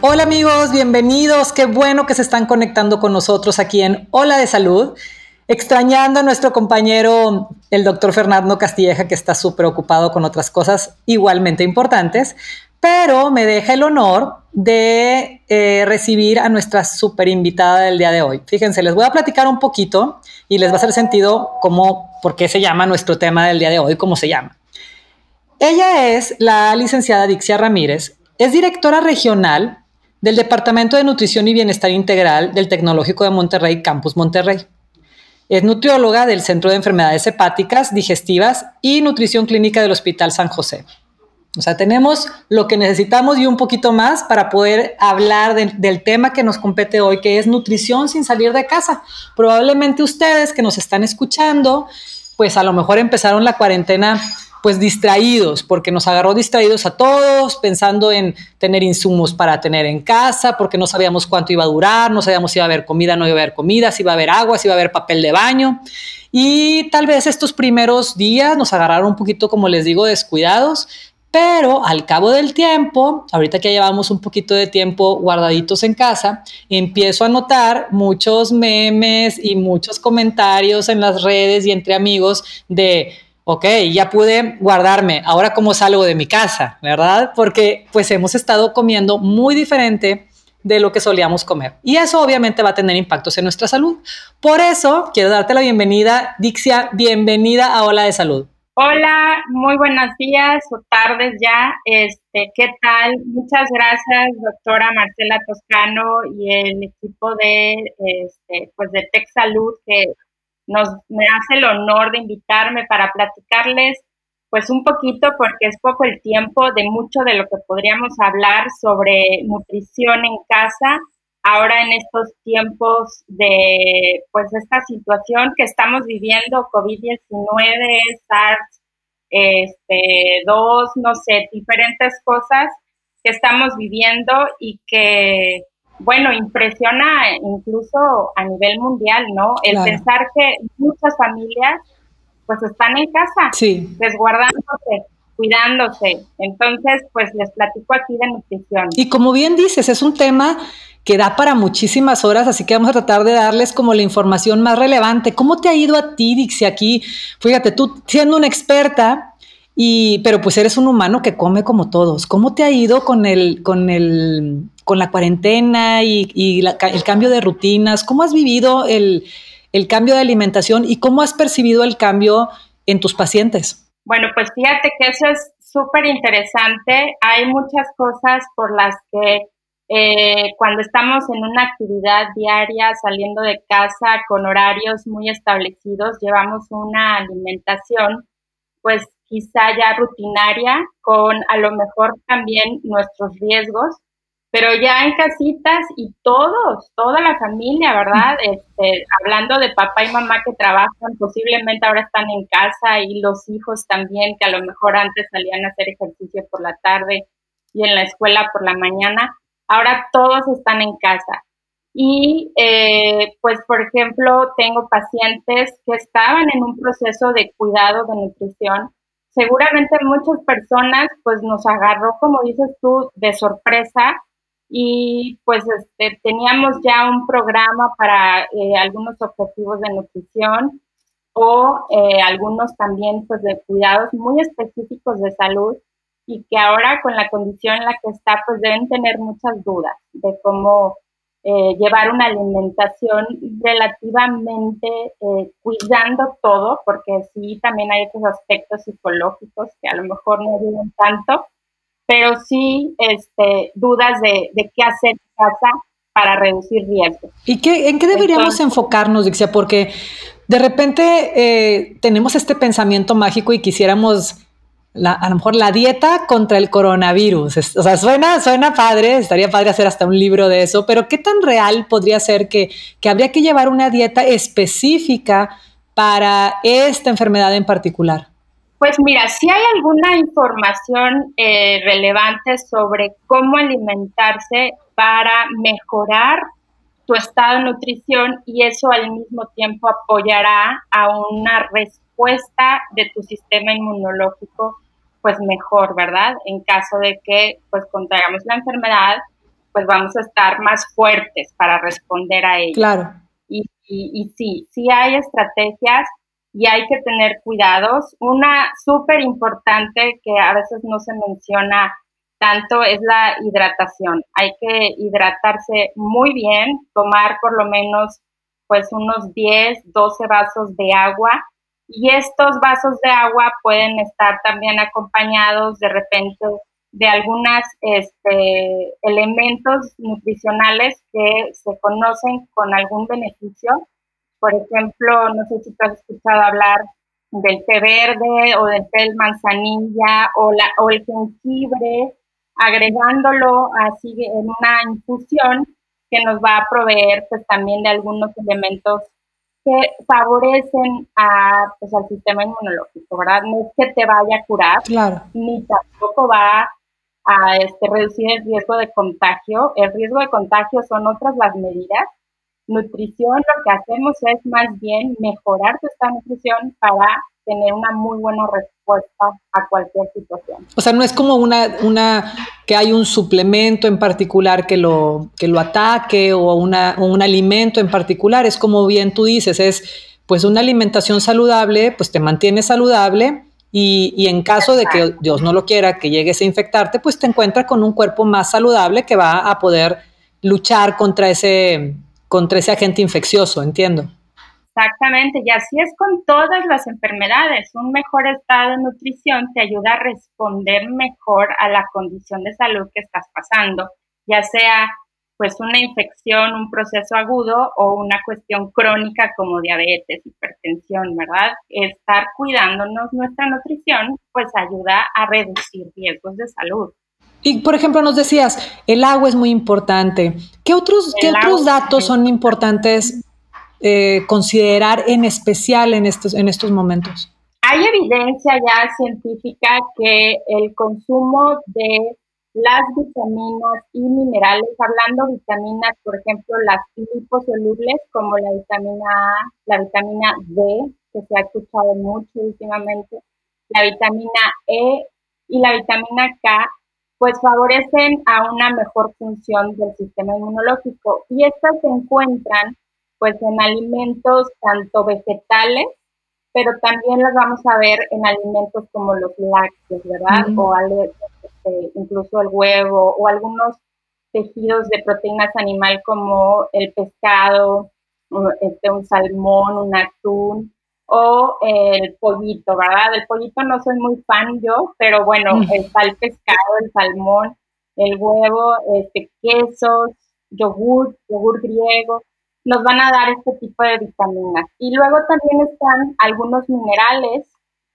Hola amigos, bienvenidos. Qué bueno que se están conectando con nosotros aquí en Hola de Salud. Extrañando a nuestro compañero, el doctor Fernando Castilleja, que está súper ocupado con otras cosas igualmente importantes, pero me deja el honor de eh, recibir a nuestra súper invitada del día de hoy. Fíjense, les voy a platicar un poquito y les va a hacer sentido cómo, por qué se llama nuestro tema del día de hoy, cómo se llama. Ella es la licenciada Dixia Ramírez, es directora regional del Departamento de Nutrición y Bienestar Integral del Tecnológico de Monterrey, Campus Monterrey. Es nutrióloga del Centro de Enfermedades Hepáticas, Digestivas y Nutrición Clínica del Hospital San José. O sea, tenemos lo que necesitamos y un poquito más para poder hablar del tema que nos compete hoy, que es nutrición sin salir de casa. Probablemente ustedes que nos están escuchando, pues a lo mejor empezaron la cuarentena pues distraídos, porque nos agarró distraídos a todos, pensando en tener insumos para tener en casa, porque no sabíamos cuánto iba a durar, no sabíamos si iba a haber comida, no iba a haber comida, si iba a haber agua, si iba a haber papel de baño. Y tal vez estos primeros días nos agarraron un poquito, como les digo, descuidados, pero al cabo del tiempo, ahorita que llevamos un poquito de tiempo guardaditos en casa, empiezo a notar muchos memes y muchos comentarios en las redes y entre amigos de ok, ya pude guardarme, ahora cómo salgo de mi casa, ¿verdad? Porque pues hemos estado comiendo muy diferente de lo que solíamos comer. Y eso obviamente va a tener impactos en nuestra salud. Por eso quiero darte la bienvenida, Dixia, bienvenida a Hola de Salud. Hola, muy buenos días o tardes ya. Este, ¿qué tal? Muchas gracias, doctora Marcela Toscano y el equipo de este, pues de Tech Salud que nos, me hace el honor de invitarme para platicarles pues un poquito, porque es poco el tiempo, de mucho de lo que podríamos hablar sobre nutrición en casa, ahora en estos tiempos de pues esta situación que estamos viviendo, COVID-19, SARS, este, dos, no sé, diferentes cosas que estamos viviendo y que bueno, impresiona incluso a nivel mundial, ¿no? El pensar que muchas familias pues están en casa, sí. resguardándose, cuidándose. Entonces, pues les platico aquí de nutrición. Y como bien dices, es un tema que da para muchísimas horas, así que vamos a tratar de darles como la información más relevante. ¿Cómo te ha ido a ti, Dixie, aquí? Fíjate, tú siendo una experta, y, pero pues eres un humano que come como todos. ¿Cómo te ha ido con el, con el, con la cuarentena y, el cambio de rutinas? ¿Cómo has vivido el, cambio de alimentación y cómo has percibido el cambio en tus pacientes? Bueno, pues fíjate que eso es súper interesante. Hay muchas cosas por las que eh, cuando estamos en una actividad diaria, saliendo de casa con horarios muy establecidos, llevamos una alimentación pues quizá ya rutinaria, con a lo mejor también nuestros riesgos, pero ya en casitas y todos, toda la familia, ¿verdad? Este, hablando de papá y mamá que trabajan, posiblemente ahora están en casa y los hijos también, que a lo mejor antes salían a hacer ejercicio por la tarde y en la escuela por la mañana, ahora todos están en casa. Y eh, pues, por ejemplo, tengo pacientes que estaban en un proceso de cuidado de nutrición seguramente muchas personas pues nos agarró, como dices tú, de sorpresa y pues este, teníamos ya un programa para eh, algunos objetivos de nutrición o eh, algunos también pues de cuidados muy específicos de salud y que ahora con la condición en la que está pues deben tener muchas dudas de cómo eh, llevar una alimentación relativamente cuidando todo, porque sí también hay otros aspectos psicológicos que a lo mejor no ayudan tanto, pero sí este, dudas de, qué hacer en casa para reducir riesgos. ¿Y qué, en qué deberíamos enfocarnos, Dixia? Porque de repente eh, tenemos este pensamiento mágico y quisiéramos a lo mejor la dieta contra el coronavirus. O sea, suena, suena padre, estaría padre hacer hasta un libro de eso, pero ¿qué tan real podría ser que, que habría que llevar una dieta específica para esta enfermedad en particular? Pues mira, si hay alguna información eh, relevante sobre cómo alimentarse para mejorar tu estado de nutrición y eso al mismo tiempo apoyará a una respuesta de tu sistema inmunológico pues mejor, ¿verdad? En caso de que pues contraigamos la enfermedad, pues vamos a estar más fuertes para responder a ella. Claro. Y, y, y sí, sí hay estrategias y hay que tener cuidados. Una súper importante que a veces no se menciona tanto es la hidratación. Hay que hidratarse muy bien, tomar por lo menos pues unos 10, 12 vasos de agua y estos vasos de agua pueden estar también acompañados de repente de algunos este, elementos nutricionales que se conocen con algún beneficio. Por ejemplo, no sé si tú has escuchado hablar del té verde o del té de manzanilla o, la, o el jengibre agregándolo así en una infusión que nos va a proveer pues también de algunos elementos que favorecen a, pues, al sistema inmunológico, ¿verdad? No es que te vaya a curar, ni tampoco va a este, reducir el riesgo de contagio. El riesgo de contagio son otras las medidas. Nutrición, lo que hacemos es más bien mejorar esta nutrición para tener una muy buena respuesta a cualquier situación. O sea, no es como una, una que hay un suplemento en particular que lo, que lo ataque o, una, un alimento en particular, es como bien tú dices, es pues una alimentación saludable, pues te mantiene saludable y, y en caso de que Dios no lo quiera, que llegues a infectarte, pues te encuentras con un cuerpo más saludable que va a poder luchar contra ese, contra ese agente infeccioso, entiendo. Exactamente, y así es con todas las enfermedades. Un mejor estado de nutrición te ayuda a responder mejor a la condición de salud que estás pasando, ya sea pues una infección, un proceso agudo o una cuestión crónica como diabetes, hipertensión, ¿verdad? Estar cuidándonos nuestra nutrición pues ayuda a reducir riesgos de salud. Y por ejemplo, nos decías, el agua es muy importante. ¿Qué otros, ¿qué otros datos son importantes eh, considerar en especial en estos, en estos momentos? Hay evidencia ya científica que el consumo de las vitaminas y minerales, hablando vitaminas, por ejemplo, las liposolubles como la vitamina A, la vitamina D, que se ha escuchado mucho últimamente, la vitamina E y la vitamina K, pues favorecen a una mejor función del sistema inmunológico. Y estas se encuentran pues en alimentos tanto vegetales, pero también las vamos a ver en alimentos como los lácteos, ¿verdad? O este, incluso el huevo o algunos tejidos de proteínas animal como el pescado, este, un salmón, un atún o el pollito, ¿verdad? El pollito no soy muy fan yo, pero bueno, está el pescado, el salmón, el huevo, este, quesos, yogur, yogur griego nos van a dar este tipo de vitaminas. Y luego también están algunos minerales,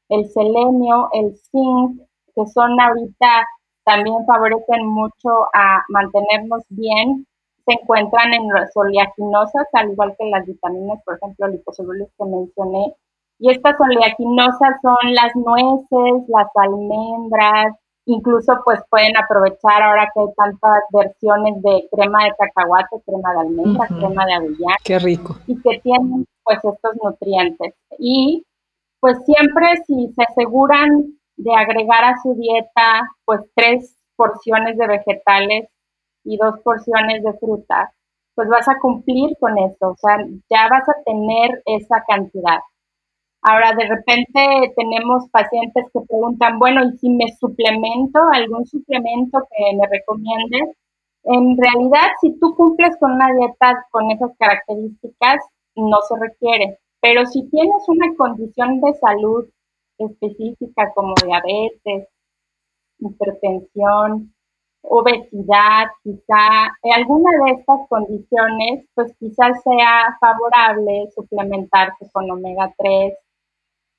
el selenio, el zinc, que son ahorita también favorecen mucho a mantenernos bien. Se encuentran en las oleaginosas, al igual que las vitaminas, por ejemplo, liposolubles que mencioné. Y estas oleaginosas son las nueces, las almendras, Incluso pues pueden aprovechar ahora que hay tantas versiones de crema de cacahuate, crema de almendra, crema de avellana. Qué rico. Y que tienen pues estos nutrientes. Y pues siempre si se aseguran de agregar a su dieta pues tres porciones de vegetales y dos porciones de fruta, pues vas a cumplir con eso, o sea, ya vas a tener esa cantidad. Ahora, de repente tenemos pacientes que preguntan, bueno, ¿y si me suplemento, algún suplemento que me recomiendes? En realidad, si tú cumples con una dieta con esas características, no se requiere. Pero si tienes una condición de salud específica como diabetes, hipertensión, obesidad, quizá alguna de estas condiciones, pues quizás sea favorable suplementarse con omega 3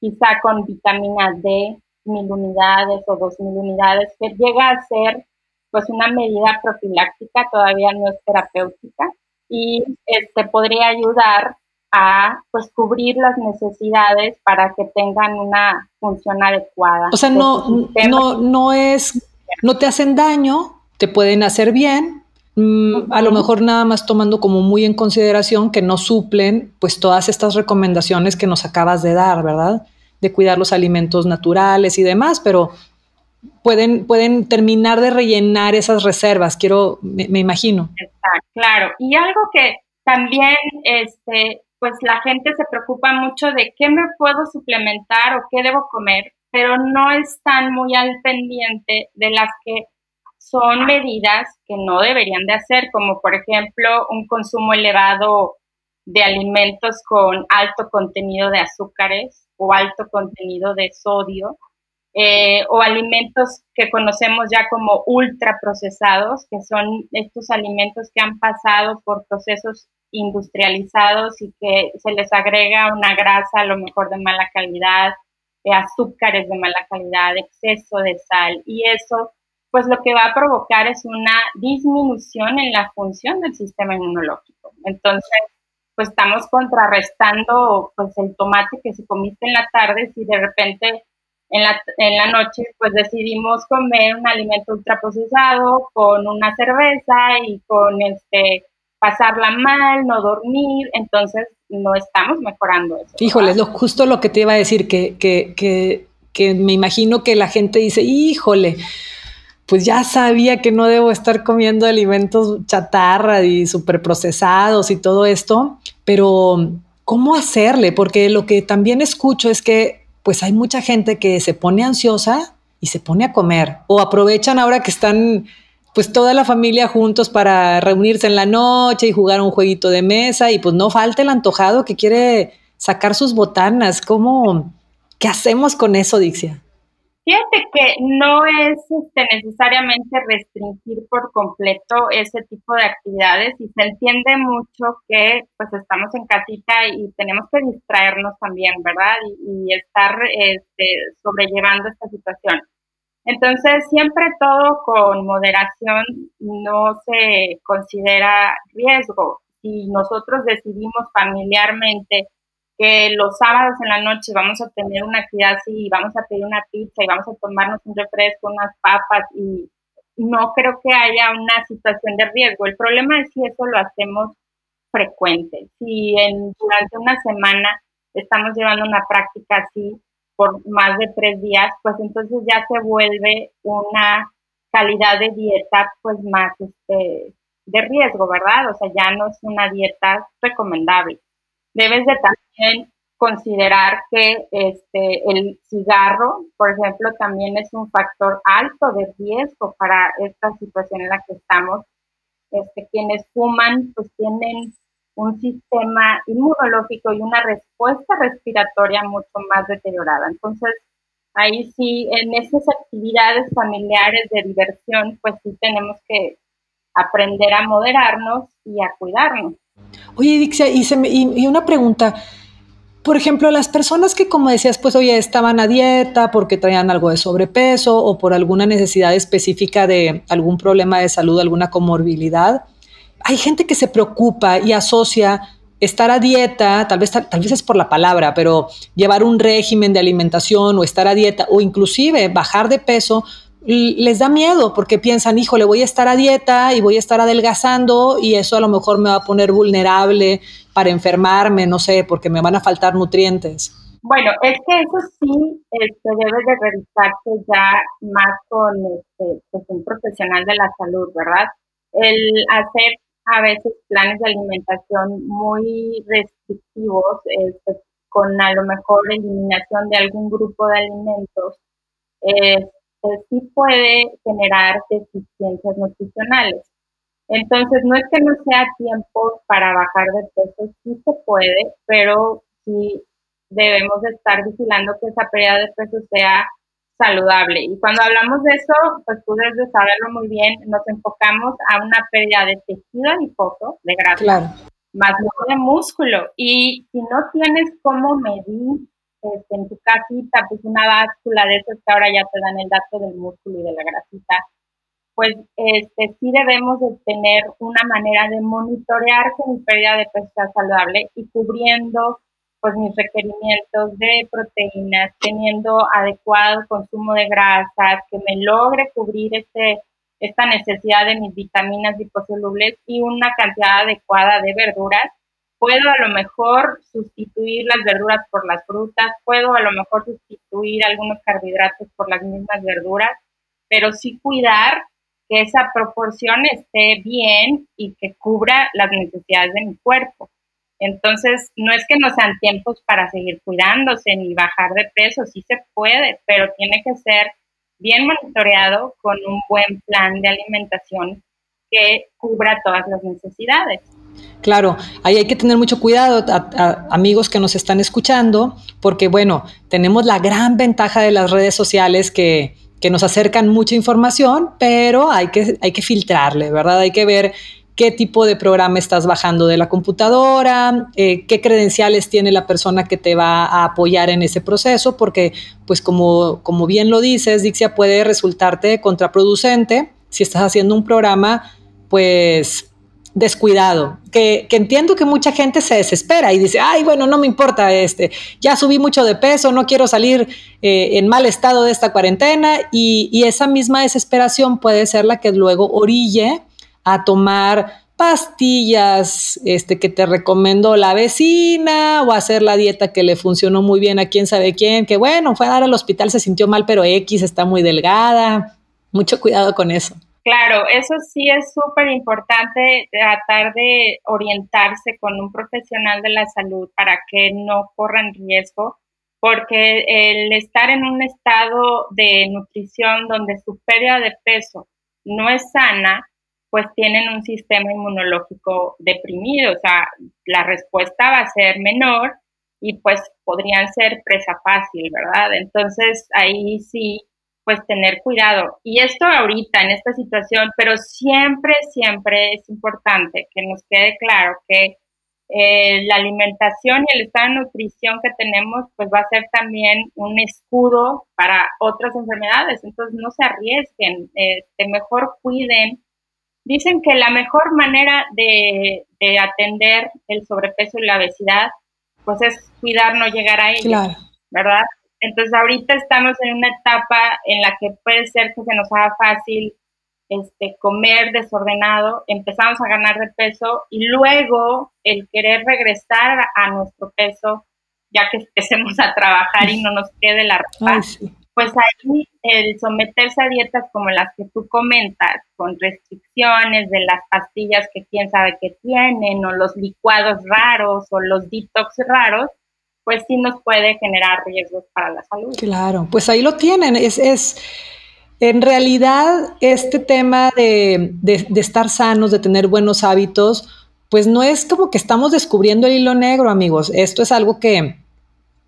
quizá con vitamina D, mil unidades o dos mil unidades, que llega a ser pues una medida profiláctica, todavía no es terapéutica, y este podría ayudar a pues cubrir las necesidades para que tengan una función adecuada. O sea, no, no, no es, no te hacen daño, te pueden hacer bien, mm, a lo mejor nada más tomando como muy en consideración que no suplen pues todas estas recomendaciones que nos acabas de dar, ¿verdad? De cuidar los alimentos naturales y demás, pero pueden, pueden terminar de rellenar esas reservas, quiero, me, imagino. Claro. Y algo que también, este, pues la gente se preocupa mucho de qué me puedo suplementar o qué debo comer, pero no están muy al pendiente de las que son medidas que no deberían de hacer, como por ejemplo un consumo elevado de alimentos con alto contenido de azúcares o alto contenido de sodio, eh, o alimentos que conocemos ya como ultraprocesados, que son estos alimentos que han pasado por procesos industrializados y que se les agrega una grasa a lo mejor de mala calidad, azúcares de mala calidad, exceso de sal, y eso pues lo que va a provocar es una disminución en la función del sistema inmunológico. Entonces, pues estamos contrarrestando pues el tomate que se comiste en la tarde si de repente en la, en la noche pues decidimos comer un alimento ultraprocesado con una cerveza y con este pasarla mal, no dormir, entonces no estamos mejorando eso. Híjole, lo, justo lo que te iba a decir, que, que, que, que me imagino que la gente dice, híjole, pues ya sabía que no debo estar comiendo alimentos chatarra y procesados y todo esto, pero ¿cómo hacerle? Porque lo que también escucho es que pues hay mucha gente que se pone ansiosa y se pone a comer o aprovechan ahora que están pues toda la familia juntos para reunirse en la noche y jugar un jueguito de mesa y pues no falta el antojado que quiere sacar sus botanas. ¿Cómo? ¿Qué hacemos con eso, Dixia? Fíjate que no es este, necesariamente restringir por completo ese tipo de actividades y se entiende mucho que pues estamos en casita y tenemos que distraernos también, ¿verdad? Y, estar este, sobrellevando esta situación. Entonces, siempre todo con moderación no se considera riesgo. Si nosotros decidimos familiarmente que los sábados en la noche vamos a tener una actividad así, y vamos a pedir una pizza y vamos a tomarnos un refresco, unas papas y no creo que haya una situación de riesgo. El problema es si eso lo hacemos frecuente. Si en, durante una semana estamos llevando una práctica así por más de tres días, pues entonces ya se vuelve una calidad de dieta pues más este, de riesgo, ¿verdad? O sea, ya no es una dieta recomendable debes de también considerar que este, el cigarro, por ejemplo, también es un factor alto de riesgo para esta situación en la que estamos. Este, quienes fuman, pues tienen un sistema inmunológico y una respuesta respiratoria mucho más deteriorada. Entonces, ahí sí, en esas actividades familiares de diversión, pues sí tenemos que aprender a moderarnos y a cuidarnos. Oye, Dixia, y, una pregunta. Por ejemplo, las personas que, como decías, pues, oye, estaban a dieta porque traían algo de sobrepeso o por alguna necesidad específica de algún problema de salud, alguna comorbilidad, hay gente que se preocupa y asocia estar a dieta, tal vez, tal vez es por la palabra, pero llevar un régimen de alimentación o estar a dieta o inclusive bajar de peso les da miedo porque piensan, híjole, voy a estar a dieta y voy a estar adelgazando y eso a lo mejor me va a poner vulnerable para enfermarme, no sé, porque me van a faltar nutrientes. Bueno, es que eso sí este, debe de revisarse ya más con este, pues, un profesional de la salud, ¿verdad? El hacer a veces planes de alimentación muy restrictivos, este, con a lo mejor eliminación de algún grupo de alimentos, eh, sí puede generar deficiencias nutricionales. Entonces, no es que no sea tiempo para bajar de peso, sí se puede, pero sí debemos de estar vigilando que esa pérdida de peso sea saludable. Y cuando hablamos de eso, pues tú debes de saberlo muy bien, nos enfocamos a una pérdida de tejido adiposo, de grasa, más no de músculo. Y si no tienes cómo medir este, en tu casita, pues una báscula de esas que ahora ya te dan el dato del músculo y de la grasita, pues este, sí debemos de tener una manera de monitorear que mi pérdida de peso sea saludable y cubriendo pues mis requerimientos de proteínas, teniendo adecuado consumo de grasas, que me logre cubrir este, esta necesidad de mis vitaminas liposolubles y una cantidad adecuada de verduras. Puedo a lo mejor sustituir las verduras por las frutas, puedo a lo mejor sustituir algunos carbohidratos por las mismas verduras, pero sí cuidar que esa proporción esté bien y que cubra las necesidades de mi cuerpo. Entonces, no es que no sean tiempos para seguir cuidándose ni bajar de peso, sí se puede, pero tiene que ser bien monitoreado con un buen plan de alimentación que cubra todas las necesidades. Claro, ahí hay que tener mucho cuidado, amigos que nos están escuchando, porque bueno, tenemos la gran ventaja de las redes sociales que, que nos acercan mucha información, pero hay que, hay que filtrarle, ¿verdad? Hay que ver qué tipo de programa estás bajando de la computadora, eh, qué credenciales tiene la persona que te va a apoyar en ese proceso, porque pues como, como bien lo dices, Dixia puede resultarte contraproducente si estás haciendo un programa pues descuidado, que, entiendo que mucha gente se desespera y dice, ay, bueno, no me importa, este, ya subí mucho de peso, no quiero salir eh, en mal estado de esta cuarentena y, y esa misma desesperación puede ser la que luego orille a tomar pastillas este, que te recomendó la vecina o hacer la dieta que le funcionó muy bien a quién sabe quién, que bueno, fue a dar al hospital, se sintió mal, pero X está muy delgada. Mucho cuidado con eso. Claro, eso sí es súper importante tratar de orientarse con un profesional de la salud para que no corran riesgo, porque el estar en un estado de nutrición donde su pérdida de peso no es sana, pues tienen un sistema inmunológico deprimido, o sea, la respuesta va a ser menor y pues podrían ser presa fácil, ¿verdad? Entonces ahí sí, pues tener cuidado. Y esto ahorita, en esta situación, pero siempre, siempre es importante que nos quede claro que eh, la alimentación y el estado de nutrición que tenemos, pues va a ser también un escudo para otras enfermedades. Entonces no se arriesguen, este, mejor cuiden Dicen que la mejor manera de, atender el sobrepeso y la obesidad, pues es cuidar no llegar a ello, ¿verdad? Entonces ahorita estamos en una etapa en la que puede ser que se nos haga fácil este, comer desordenado, empezamos a ganar de peso y luego el querer regresar a nuestro peso, ya que empecemos a trabajar y no nos quede la ropa, pues ahí el someterse a dietas como las que tú comentas, con restricciones de las pastillas que quién sabe que tienen, o los licuados raros, o los detox raros, pues sí nos puede generar riesgos para la salud. Claro, pues ahí lo tienen. Es, es en realidad este tema de, de estar sanos, de tener buenos hábitos, pues no es como que estamos descubriendo el hilo negro, amigos. Esto es algo que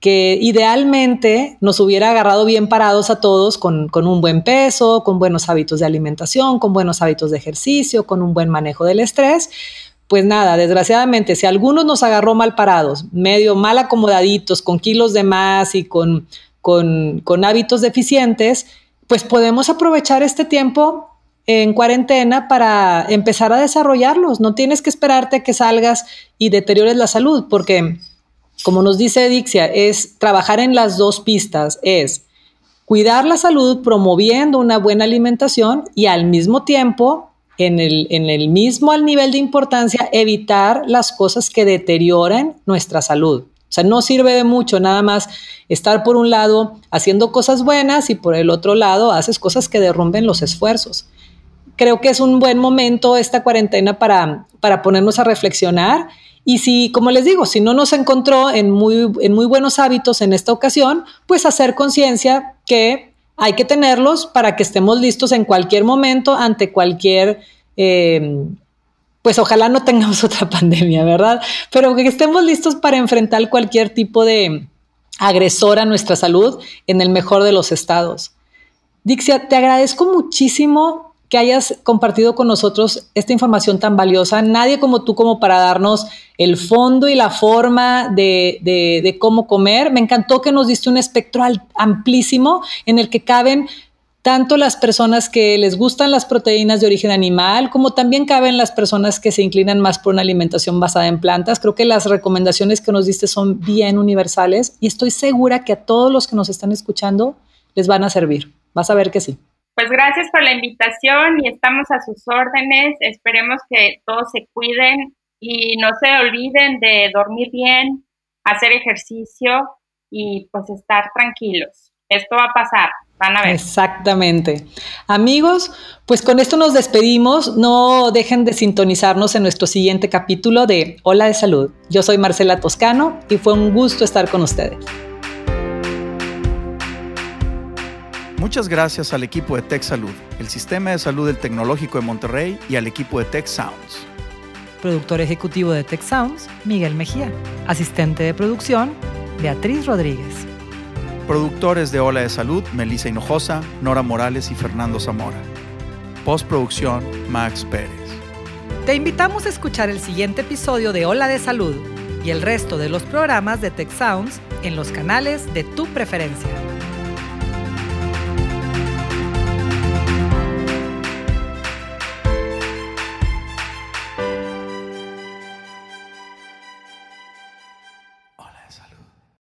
que idealmente nos hubiera agarrado bien parados a todos con, un buen peso, con buenos hábitos de alimentación, con buenos hábitos de ejercicio, con un buen manejo del estrés. Pues nada, desgraciadamente, si algunos nos agarró mal parados, medio mal acomodaditos, con kilos de más y con, con, con hábitos deficientes, pues podemos aprovechar este tiempo en cuarentena para empezar a desarrollarlos. No tienes que esperarte a que salgas y deteriores la salud, porque como nos dice Dixia, es trabajar en las dos pistas, es cuidar la salud promoviendo una buena alimentación y al mismo tiempo, en el, en el mismo al nivel de importancia, evitar las cosas que deterioren nuestra salud. O sea, no sirve de mucho nada más estar por un lado haciendo cosas buenas y por el otro lado haces cosas que derrumben los esfuerzos. Creo que es un buen momento esta cuarentena para, para ponernos a reflexionar y si, como les digo, si no nos encontró en muy, en muy buenos hábitos en esta ocasión, pues hacer conciencia que hay que tenerlos para que estemos listos en cualquier momento ante cualquier, eh, pues ojalá no tengamos otra pandemia, ¿verdad? Pero que estemos listos para enfrentar cualquier tipo de agresor a nuestra salud en el mejor de los estados. Dixia, te agradezco muchísimo que hayas compartido con nosotros esta información tan valiosa. Nadie como tú como para darnos el fondo y la forma de, de cómo comer. Me encantó que nos diste un espectro amplísimo en el que caben tanto las personas que les gustan las proteínas de origen animal, como también caben las personas que se inclinan más por una alimentación basada en plantas. Creo que las recomendaciones que nos diste son bien universales y estoy segura que a todos los que nos están escuchando les van a servir. Vas a ver que sí. Pues gracias por la invitación y estamos a sus órdenes. Esperemos que todos se cuiden y no se olviden de dormir bien, hacer ejercicio y pues estar tranquilos. Esto va a pasar. Van a ver. Exactamente. Amigos, pues con esto nos despedimos. No dejen de sintonizarnos en nuestro siguiente capítulo de Hola de Salud. Yo soy Marcela Toscano y fue un gusto estar con ustedes. Muchas gracias al equipo de Tech Salud, el sistema de salud del Tecnológico de Monterrey y al equipo de Tech Sounds. Productor ejecutivo de Tech Sounds, Miguel Mejía. Asistente de producción, Beatriz Rodríguez. Productores de Ola de Salud, Melissa Hinojosa, Nora Morales y Fernando Zamora. Postproducción, Max Pérez. Te invitamos a escuchar el siguiente episodio de Ola de Salud y el resto de los programas de Tech Sounds en los canales de tu preferencia.